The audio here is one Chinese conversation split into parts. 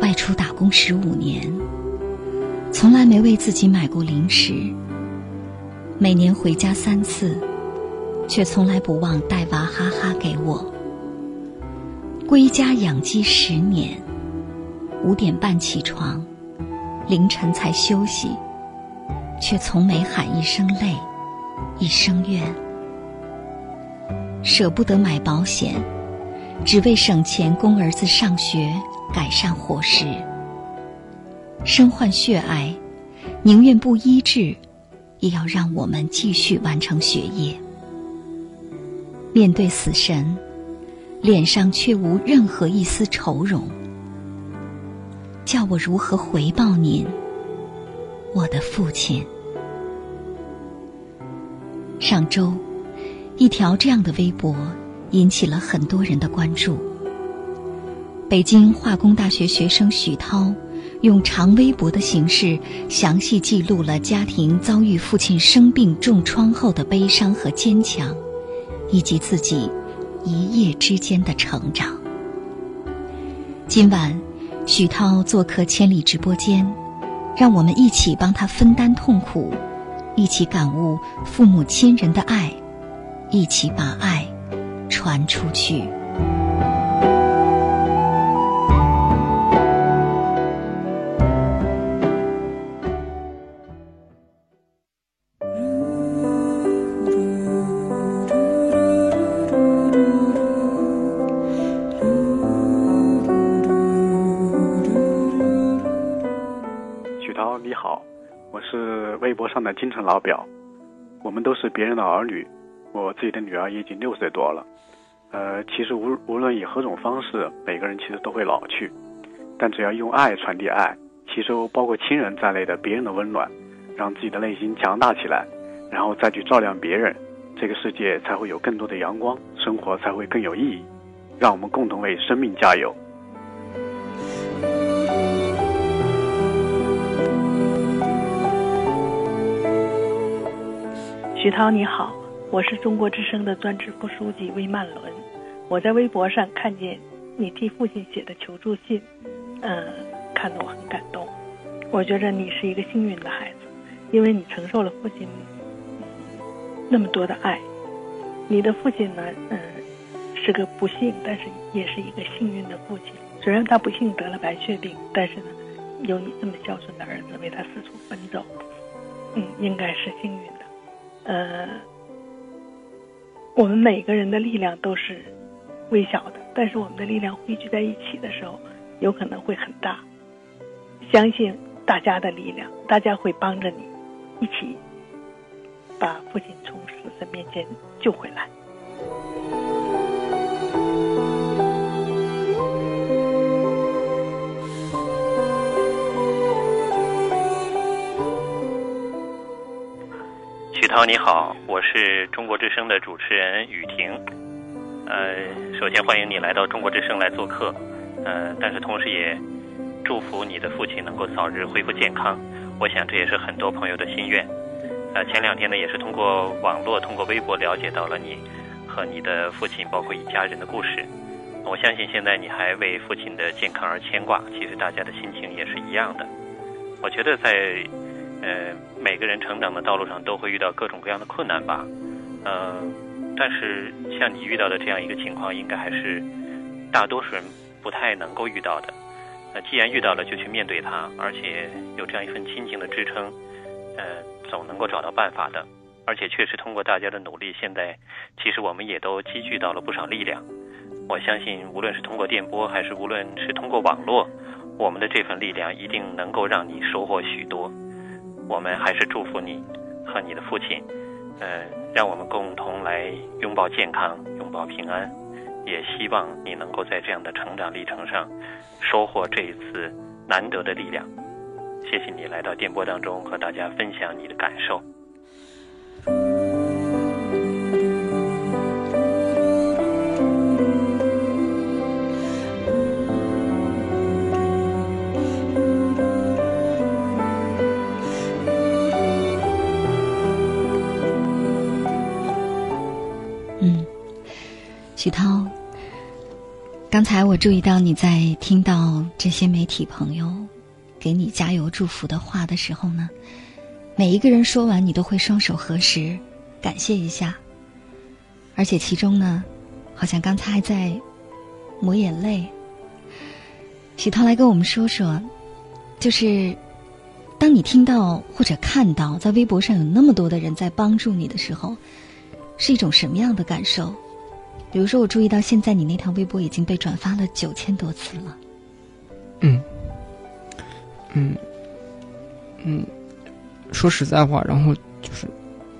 外出打工十五年，从来没为自己买过零食。每年回家三次，却从来不忘带娃哈哈给我。归家养鸡十年，五点半起床，凌晨才休息，却从没喊一声累，一声怨。舍不得买保险，只为省钱供儿子上学，改善伙食。身患血癌，宁愿不医治，也要让我们继续完成学业。面对死神，脸上却无任何一丝愁容。叫我如何回报您，我的父亲？上周，一条这样的微博引起了很多人的关注。北京化工大学学生许涛。用长微博的形式，详细记录了家庭遭遇父亲生病重创后的悲伤和坚强，以及自己一夜之间的成长。今晚，许涛做客千里直播间，让我们一起帮他分担痛苦，一起感悟父母亲人的爱，一起把爱传出去。你好，我是微博上的京城老表，我们都是别人的儿女，我自己的女儿也已经六岁多了。呃，其实无无论以何种方式，每个人其实都会老去，但只要用爱传递爱，吸收包括亲人在内的别人的温暖，让自己的内心强大起来，然后再去照亮别人，这个世界才会有更多的阳光，生活才会更有意义。让我们共同为生命加油。徐涛你好，我是中国之声的专职副书记魏曼伦。我在微博上看见你替父亲写的求助信，嗯，看得我很感动。我觉得你是一个幸运的孩子，因为你承受了父亲那么多的爱。你的父亲呢，嗯，是个不幸，但是也是一个幸运的父亲。虽然他不幸得了白血病，但是呢，有你这么孝顺的儿子为他四处奔走，嗯，应该是幸运的。呃，我们每个人的力量都是微小的，但是我们的力量汇聚在一起的时候，有可能会很大。相信大家的力量，大家会帮着你，一起把父亲从死神面前救回来。涛你好，我是中国之声的主持人雨婷。呃，首先欢迎你来到中国之声来做客，呃，但是同时也祝福你的父亲能够早日恢复健康。我想这也是很多朋友的心愿。呃，前两天呢，也是通过网络、通过微博了解到了你和你的父亲，包括一家人的故事。我相信现在你还为父亲的健康而牵挂，其实大家的心情也是一样的。我觉得在。呃，每个人成长的道路上都会遇到各种各样的困难吧，呃，但是像你遇到的这样一个情况，应该还是大多数人不太能够遇到的。那既然遇到了，就去面对它，而且有这样一份亲情的支撑，呃，总能够找到办法的。而且确实通过大家的努力，现在其实我们也都积聚到了不少力量。我相信，无论是通过电波，还是无论是通过网络，我们的这份力量一定能够让你收获许多。我们还是祝福你和你的父亲，嗯，让我们共同来拥抱健康，拥抱平安。也希望你能够在这样的成长历程上收获这一次难得的力量。谢谢你来到电波当中和大家分享你的感受。许涛，刚才我注意到你在听到这些媒体朋友给你加油祝福的话的时候呢，每一个人说完，你都会双手合十，感谢一下。而且其中呢，好像刚才还在抹眼泪。许涛来跟我们说说，就是当你听到或者看到在微博上有那么多的人在帮助你的时候。是一种什么样的感受？比如说，我注意到现在你那条微博已经被转发了九千多次了。嗯，嗯，嗯，说实在话，然后就是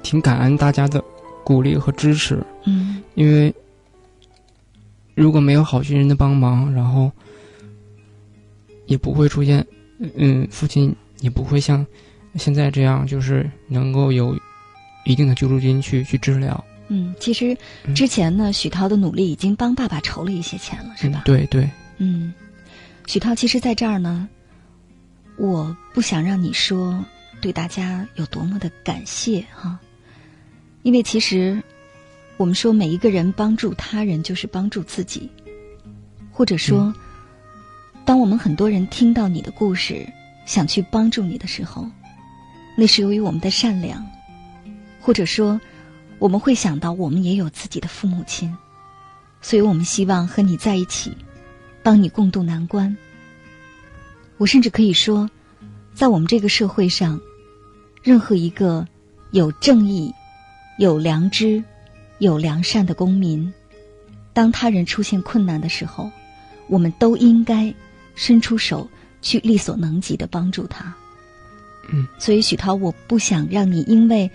挺感恩大家的鼓励和支持。嗯，因为如果没有好心人的帮忙，然后也不会出现，嗯，父亲也不会像现在这样，就是能够有一定的救助金去去治疗。嗯，其实之前呢，许涛的努力已经帮爸爸筹了一些钱了，是吧？对对。嗯，许涛，其实在这儿呢，我不想让你说对大家有多么的感谢哈，因为其实我们说每一个人帮助他人就是帮助自己，或者说，当我们很多人听到你的故事，想去帮助你的时候，那是由于我们的善良，或者说。我们会想到，我们也有自己的父母亲，所以我们希望和你在一起，帮你共度难关。我甚至可以说，在我们这个社会上，任何一个有正义、有良知、有良善的公民，当他人出现困难的时候，我们都应该伸出手去力所能及的帮助他。嗯，所以许涛，我不想让你因为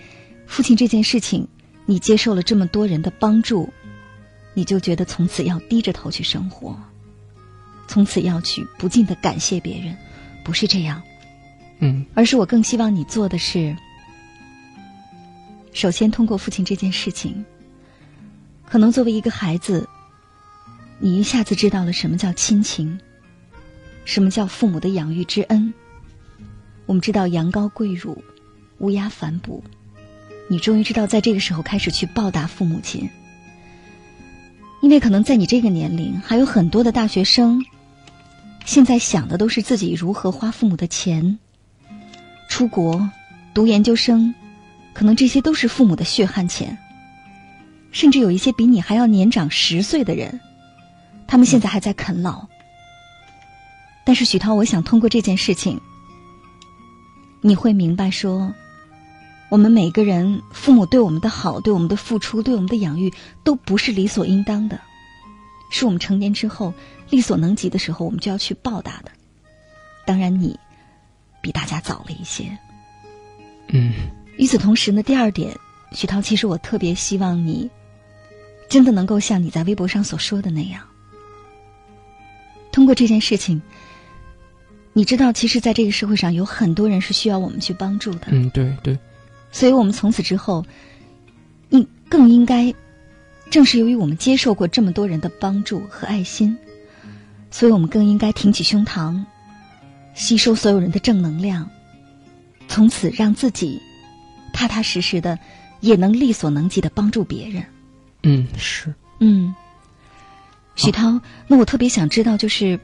父亲这件事情。你接受了这么多人的帮助，你就觉得从此要低着头去生活，从此要去不尽的感谢别人，不是这样。嗯，而是我更希望你做的是，首先通过父亲这件事情，可能作为一个孩子，你一下子知道了什么叫亲情，什么叫父母的养育之恩。我们知道羊羔跪乳，乌鸦反哺。你终于知道，在这个时候开始去报答父母亲，因为可能在你这个年龄，还有很多的大学生，现在想的都是自己如何花父母的钱，出国读研究生，可能这些都是父母的血汗钱。甚至有一些比你还要年长十岁的人，他们现在还在啃老。但是许涛，我想通过这件事情，你会明白说。我们每个人，父母对我们的好，对我们的付出，对我们的养育，都不是理所应当的，是我们成年之后力所能及的时候，我们就要去报答的。当然，你比大家早了一些。嗯。与此同时呢，第二点，徐涛，其实我特别希望你真的能够像你在微博上所说的那样，通过这件事情，你知道，其实，在这个社会上有很多人是需要我们去帮助的。嗯，对对。所以我们从此之后，应更应该，正是由于我们接受过这么多人的帮助和爱心，所以我们更应该挺起胸膛，吸收所有人的正能量，从此让自己踏踏实实的，也能力所能及的帮助别人。嗯，是。嗯，许涛，那我特别想知道，就是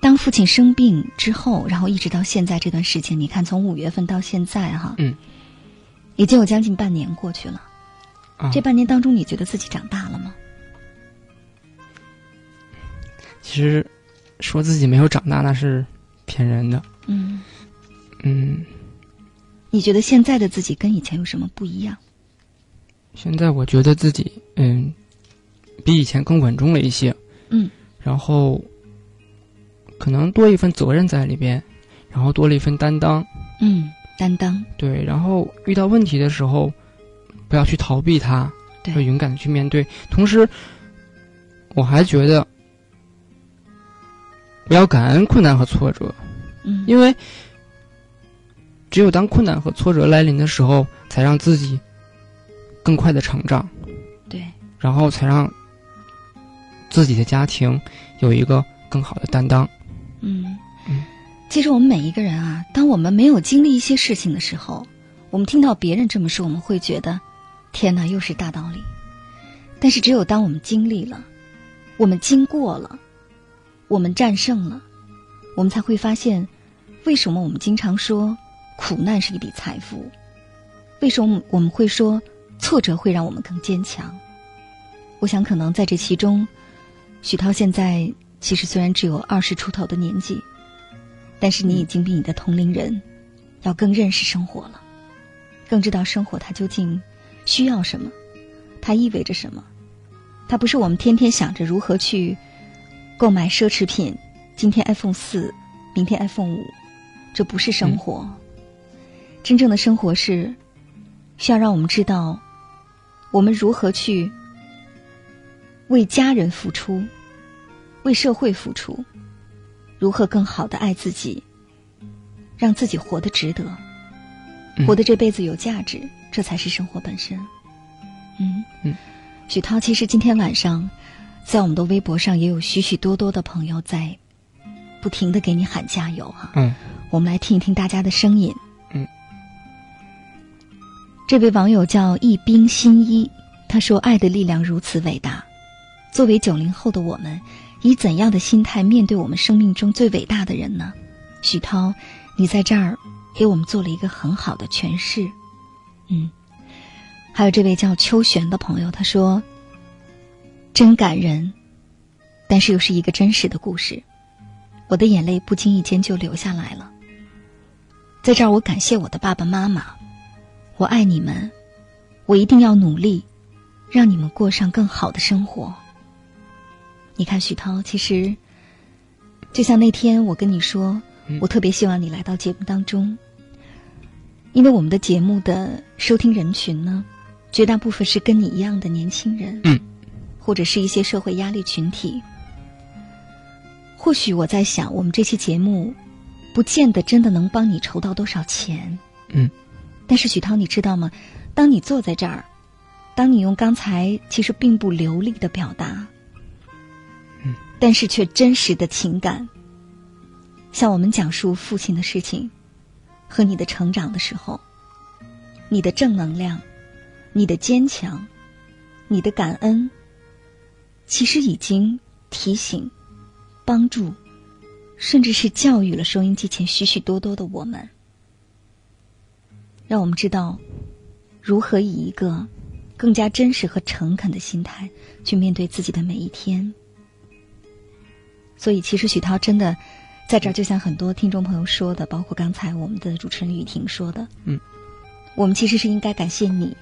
当父亲生病之后，然后一直到现在这段时间，你看从五月份到现在，哈，嗯。已经有将近半年过去了，这半年当中，你觉得自己长大了吗？其实，说自己没有长大那是骗人的。嗯嗯，你觉得现在的自己跟以前有什么不一样？现在我觉得自己嗯，比以前更稳重了一些。嗯，然后可能多一份责任在里边，然后多了一份担当。嗯，担当。对，然后遇到问题的时候，不要去逃避它，要勇敢的去面对。同时，我还觉得不要感恩困难和挫折，嗯，因为只有当困难和挫折来临的时候，才让自己更快的成长，对，然后才让自己的家庭有一个更好的担当。嗯嗯，其实我们每一个人啊，当我们没有经历一些事情的时候，我们听到别人这么说，我们会觉得，天哪，又是大道理。但是只有当我们经历了，我们经过了，我们战胜了，我们才会发现，为什么我们经常说苦难是一笔财富？为什么我们会说挫折会让我们更坚强？我想，可能在这其中，许涛现在其实虽然只有二十出头的年纪，但是你已经比你的同龄人要更认识生活了，更知道生活它究竟需要什么，它意味着什么。它不是我们天天想着如何去购买奢侈品，今天 iPhone 四，明天 iPhone 五，这不是生活。真正的生活是需要让我们知道，我们如何去为家人付出，为社会付出，如何更好的爱自己，让自己活得值得，嗯活得这辈子有价值，这才是生活本身。嗯嗯，许涛，其实今天晚上，在我们的微博上也有许许多多的朋友在不停的给你喊加油哈、嗯我们来听一听大家的声音。嗯，这位网友叫一冰新一，他说：“爱的力量如此伟大，作为九零后的我们，以怎样的心态面对我们生命中最伟大的人呢？”许涛，你在这儿给我们做了一个很好的诠释。嗯，还有这位叫秋璇的朋友，他说：“真感人，但是又是一个真实的故事，我的眼泪不经意间就流下来了。”在这儿，我感谢我的爸爸妈妈，我爱你们，我一定要努力，让你们过上更好的生活。你看，许涛，其实就像那天我跟你说，嗯我特别希望你来到节目当中，因为我们的节目的收听人群呢，绝大部分是跟你一样的年轻人，嗯，或者是一些社会压力群体。或许我在想，我们这期节目不见得真的能帮你筹到多少钱，嗯，但是许涛，你知道吗？当你坐在这儿，当你用刚才其实并不流利的表达，嗯，但是却真实的情感，向我们讲述父亲的事情和你的成长的时候，你的正能量，你的坚强，你的感恩，其实已经提醒、帮助，甚至是教育了收音机前许许多多的我们，让我们知道如何以一个更加真实和诚恳的心态去面对自己的每一天。所以，其实许涛真的在这儿，就像很多听众朋友说的，包括刚才我们的主持人雨婷说的，嗯，我们其实是应该感谢你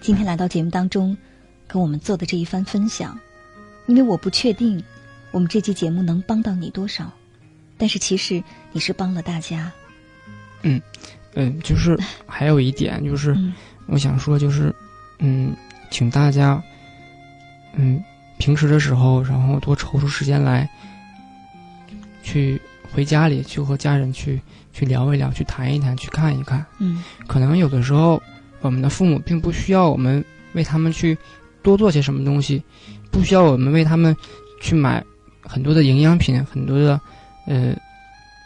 今天来到节目当中跟我们做的这一番分享，因为我不确定我们这期节目能帮到你多少，但是其实你是帮了大家。嗯，嗯就是还有一点就是，嗯。我想说就是，嗯，请大家，嗯，平时的时候，然后多抽出时间来，去回家里去和家人去去聊一聊，去谈一谈，去看一看。嗯可能有的时候，我们的父母并不需要我们为他们去多做些什么东西，不需要我们为他们去买很多的营养品，很多的，呃，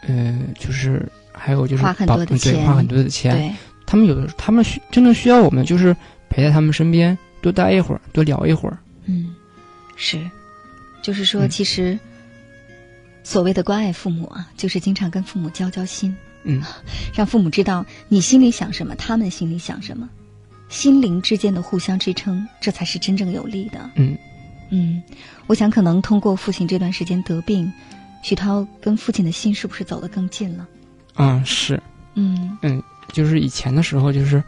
呃，就是还有就是花很多的钱花很多的钱。对，他们有的他们需真的需要我们就是陪在他们身边，多待一会儿，多聊一会儿。嗯，是，就是说，嗯其实所谓的关爱父母啊，就是经常跟父母交交心，嗯，让父母知道你心里想什么，他们心里想什么，心灵之间的互相支撑，这才是真正有力的。嗯。嗯，我想可能通过父亲这段时间得病，徐涛跟父亲的心是不是走得更近了？啊是，嗯。就是以前的时候就是，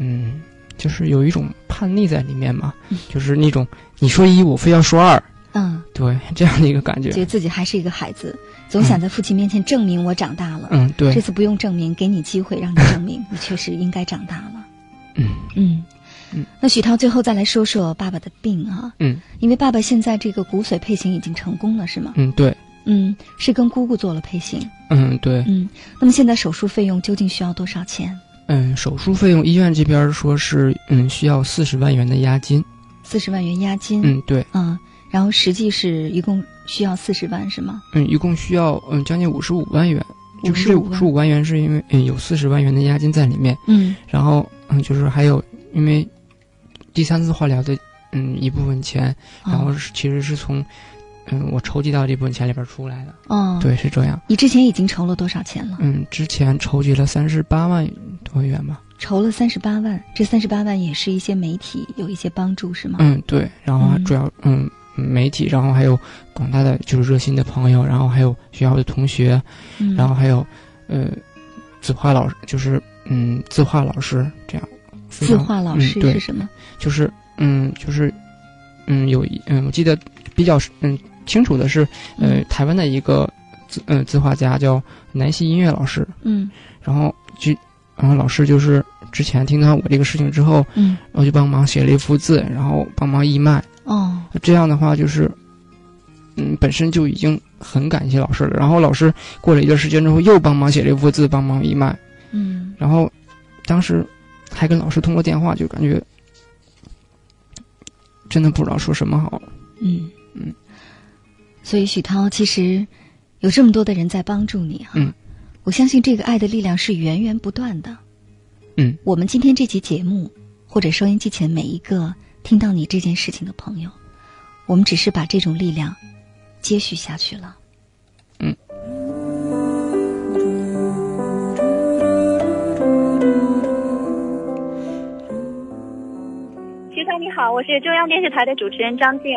嗯，就是有一种叛逆在里面嘛，嗯。就是那种你说一，我非要说二，嗯，对这样的一个感觉觉。得自己还是一个孩子，总想在父亲面前证明我长大了。嗯，对这，次不用证明，给你机会让你证明，你确实应该长大了。嗯嗯嗯，那许涛最后再来说说爸爸的病啊，嗯因为爸爸现在这个骨髓配型已经成功了，是吗？嗯，对，嗯，是跟姑姑做了配型。嗯对，嗯，那么现在手术费用究竟需要多少钱？嗯，手术费用医院这边说是嗯需要四十万元的押金。四十万元押金。嗯，对，嗯，然后实际是一共需要四十万，是吗？嗯，一共需要嗯将近五十五万元。就是这五十五万元是因为嗯有四十万元的押金在里面，嗯然后嗯就是还有因为第三次化疗的嗯一部分钱，然后哦是其实是从嗯我筹集到这部分钱里边出来的。哦，，对，是这样。你之前已经筹了多少钱了？嗯，之前筹集了三十八万多元吧。筹了三十八万，这三十八万也是一些媒体有一些帮助，是吗？嗯，对，然后主要嗯媒体，然后还有广大的就是热心的朋友，然后还有学校的同学，嗯，然后还有呃字画老师，就是嗯字画老师这样。非字画老师是什么？就是嗯就是嗯有一嗯我记得比较嗯清楚的是呃、嗯台湾的一个字嗯、字画家叫南希音乐老师，嗯然后就然后老师就是之前听到我这个事情之后，嗯然后就帮忙写了一幅字，然后帮忙义卖。哦这样的话就是，嗯，本身就已经很感谢老师了。然后老师过了一段时间之后，又帮忙写了一幅字，帮忙一卖。嗯然后当时还跟老师通过电话，就感觉真的不知道说什么好。嗯嗯，所以许涛其实有这么多的人在帮助你哈、嗯我相信这个爱的力量是源源不断的。嗯，我们今天这期节目，或者收音机前每一个听到你这件事情的朋友，我们只是把这种力量接续下去了。徐涛你好，我是中央电视台的主持人张静。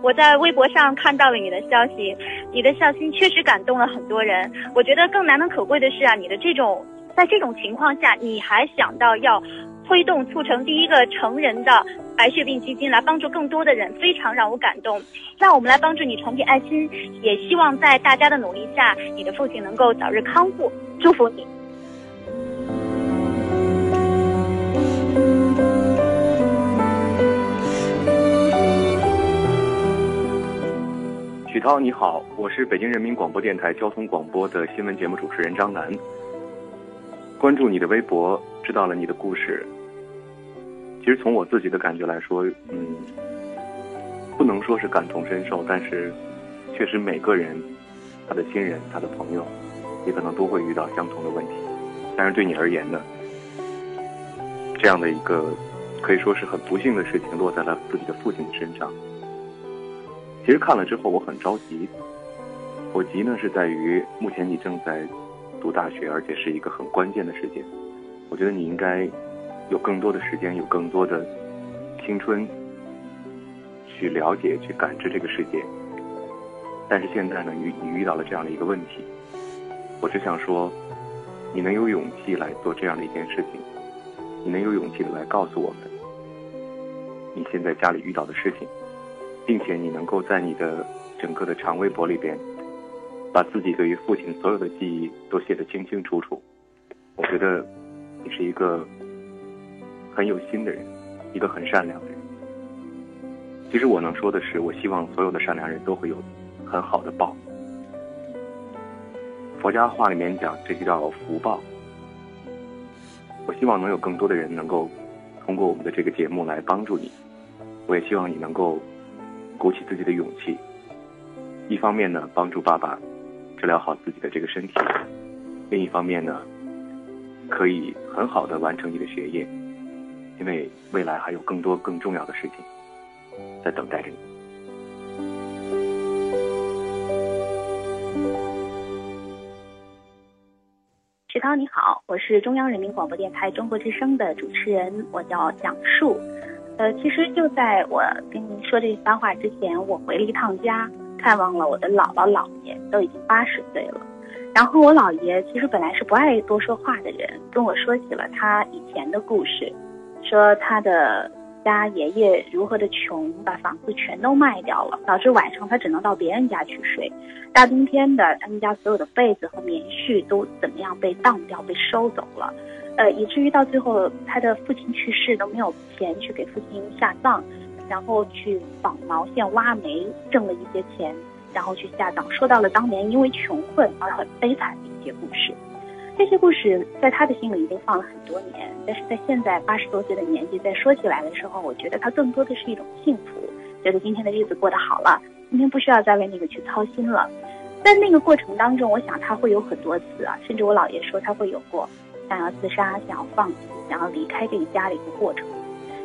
我在微博上看到了你的消息，你的孝心确实感动了很多人。我觉得更难能可贵的是啊，你的这种在这种情况下，你还想到要推动促成第一个成人的白血病基金，来帮助更多的人，非常让我感动。让我们来帮助你传递爱心，也希望在大家的努力下，你的父亲能够早日康复，祝福你。许涛你好，我是北京人民广播电台交通广播的新闻节目主持人张楠。关注你的微博，知道了你的故事。其实从我自己的感觉来说，嗯，不能说是感同身受，但是确实每个人，他的亲人、他的朋友，也可能都会遇到相同的问题。但是对你而言呢，这样的一个可以说是很不幸的事情落在了自己的父亲身上。其实看了之后，我很着急。我急呢是在于，目前你正在读大学，而且是一个很关键的时间。我觉得你应该有更多的时间，有更多的青春去了解、去感知这个世界。但是现在呢，你你遇到了这样的一个问题，我只想说，你能有勇气来做这样的一件事情，你能有勇气的来告诉我们，你现在家里遇到的事情。并且你能够在你的整个的长微博里边，把自己对于父亲所有的记忆都写得清清楚楚。我觉得你是一个很有心的人，一个很善良的人。其实我能说的是，我希望所有的善良人都会有很好的报。佛家话里面讲，这就叫福报。我希望能有更多的人能够通过我们的这个节目来帮助你。我也希望你能够。鼓起自己的勇气，一方面呢帮助爸爸治疗好自己的这个身体，另一方面呢可以很好的完成你的学业，因为未来还有更多更重要的事情在等待着你。石涛你好，我是中央人民广播电台中国之声的主持人，我叫蒋树。呃，其实就在我跟您说这番话之前，我回了一趟家，看望了我的姥姥姥爷，都已经八十岁了。然后我姥爷其实本来是不爱多说话的人，跟我说起了他以前的故事。说他的家爷爷如何的穷，把房子全都卖掉了，导致晚上他只能到别人家去睡。大冬天的，他们家所有的被子和棉絮都怎么样被当掉、被收走了，呃，以至于到最后他的父亲去世都没有钱去给父亲下葬，然后去纺毛线、挖煤挣了一些钱，然后去下葬。说到了当年因为穷困而很悲惨的一些故事。这些故事在他的心里已经放了很多年，但是在现在八十多岁的年纪再说起来的时候，我觉得他更多的是一种幸福，觉得今天的日子过得好了，今天不需要再为那个去操心了。在那个过程当中，我想他会有很多次啊，甚至我姥爷说他会有过想要自杀、想要放弃、想要离开这个家的一个过程。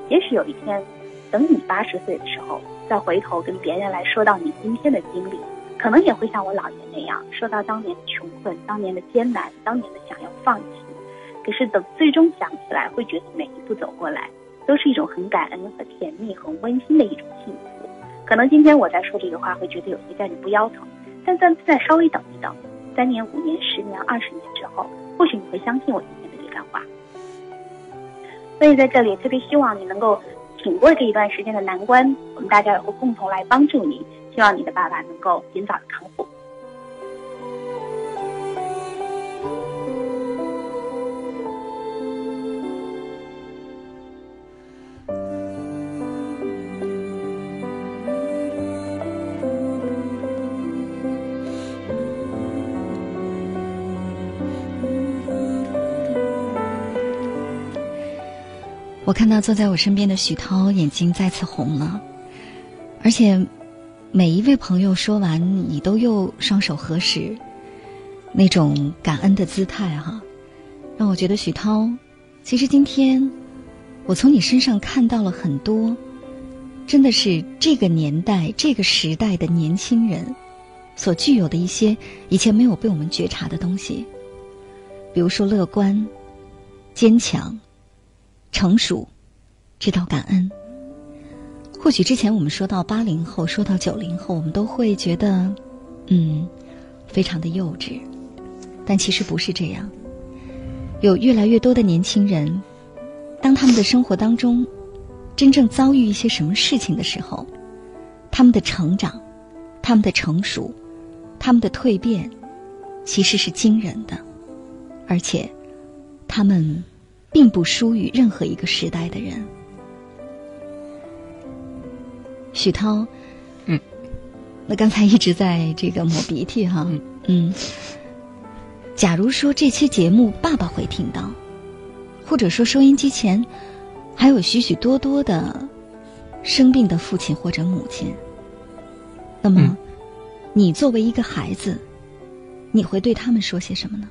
也许有一天，等你八十岁的时候，再回头跟别人来说到你今天的经历。可能也会像我姥爷那样，说到当年的穷困、当年的艰难、当年的想要放弃。可是等最终想起来，会觉得每一步走过来，都是一种很感恩、和甜蜜、很温馨的一种幸福。可能今天我在说这个话，会觉得有些站着不腰疼，但再再稍微等一等，三年、五年、十年、二十年之后，或许你会相信我今天的这番话。所以在这里，特别希望你能够挺过这一段时间的难关，我们大家也会共同来帮助你。希望你的爸爸能够尽早的康复。我看到坐在我身边的许涛眼睛再次红了，而且。每一位朋友说完，你都又双手合十，那种感恩的姿态哈，让我觉得许涛，其实今天我从你身上看到了很多，真的是这个年代、这个时代的年轻人所具有的一些以前没有被我们觉察的东西，比如说乐观、坚强、成熟、知道感恩。或许之前我们说到八零后，说到九零后，我们都会觉得，嗯，非常的幼稚。但其实不是这样。有越来越多的年轻人，当他们的生活当中真正遭遇一些什么事情的时候，他们的成长、他们的成熟、他们的蜕变，其实是惊人的。而且，他们并不输于任何一个时代的人。许涛，嗯，那刚才一直在这个抹鼻涕哈，嗯，假如说这期节目爸爸会听到，或者说收音机前还有许许多多的生病的父亲或者母亲，那么你作为一个孩子，你会对他们说些什么呢？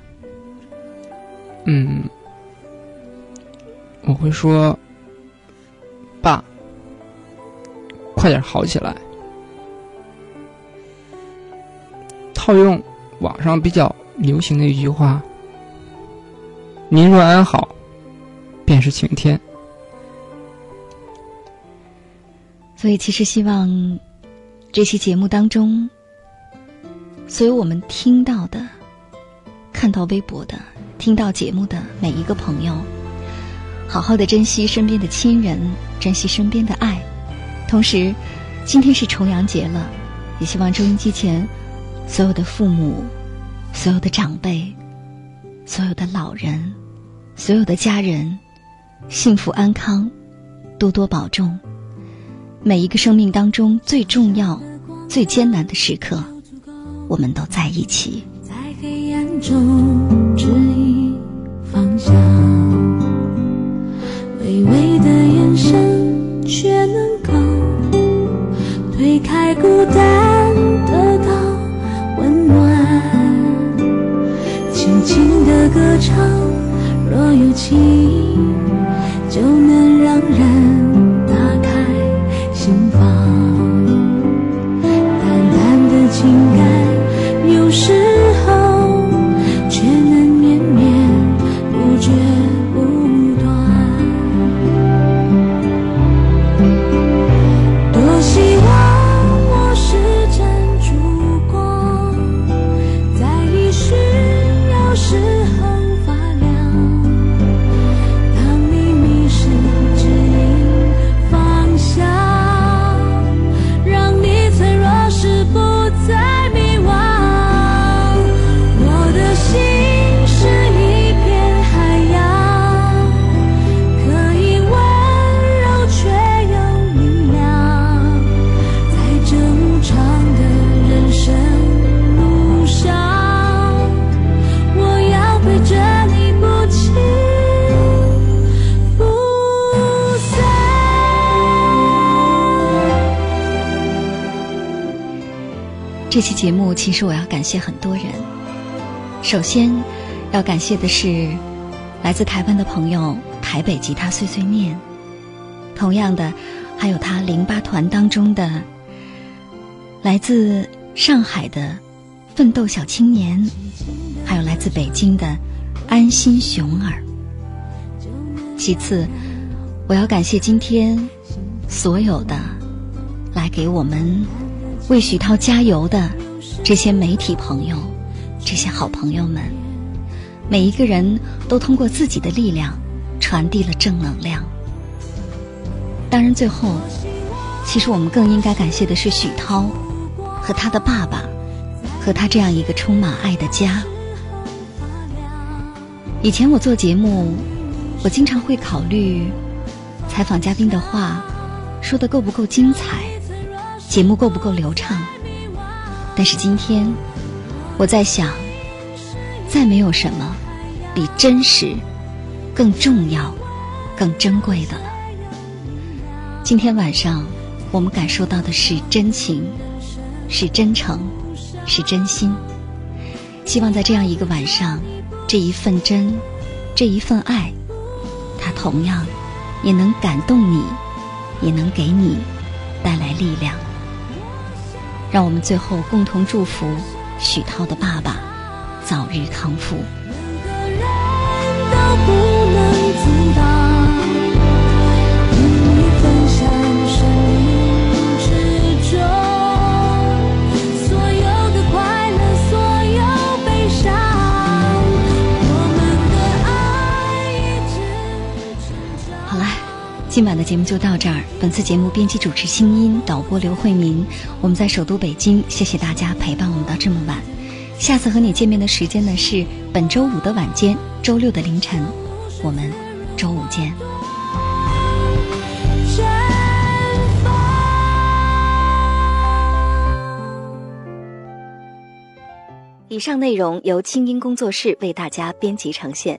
嗯，我会说，爸。快点好起来！套用网上比较流行的一句话：“您若安好，便是晴天。”所以，其实希望这期节目当中，所有我们听到的、看到微博的、听到节目的每一个朋友，好好的珍惜身边的亲人，珍惜身边的爱。同时，今天是重阳节了，也希望收音机前所有的父母、所有的长辈、所有的老人、所有的家人幸福安康，多多保重。每一个生命当中最重要、最艰难的时刻，我们都在一起。在黑暗中指引方向，微微的眼神却能离。开孤单，得到温暖。轻轻的歌唱，若有情，就这期节目，其实我要感谢很多人。首先，要感谢的是来自台湾的朋友台北吉他碎碎念，同样的，还有他零八团当中的来自上海的奋斗小青年，还有来自北京的安心熊儿。其次，我要感谢今天所有的来给我们为许涛加油的这些媒体朋友、这些好朋友们，每一个人都通过自己的力量传递了正能量。当然，最后，其实我们更应该感谢的是许涛和他的爸爸，和他这样一个充满爱的家。以前我做节目。我经常会考虑采访嘉宾的话说的够不够精彩，节目够不够流畅。但是今天，我在想，再没有什么比真实更重要、更珍贵的了。今天晚上，我们感受到的是真情，是真诚，是真心。希望在这样一个晚上，这一份真，这一份爱。它同样也能感动你，也能给你带来力量。让我们最后共同祝福许涛的爸爸早日康复。今晚的节目就到这儿。本次节目编辑主持新音，导播刘慧明。我们在首都北京，谢谢大家陪伴我们到这么晚。下次和你见面的时间呢是本周五的晚间，周六的凌晨。我们周五见。以上内容由清音工作室为大家编辑呈现。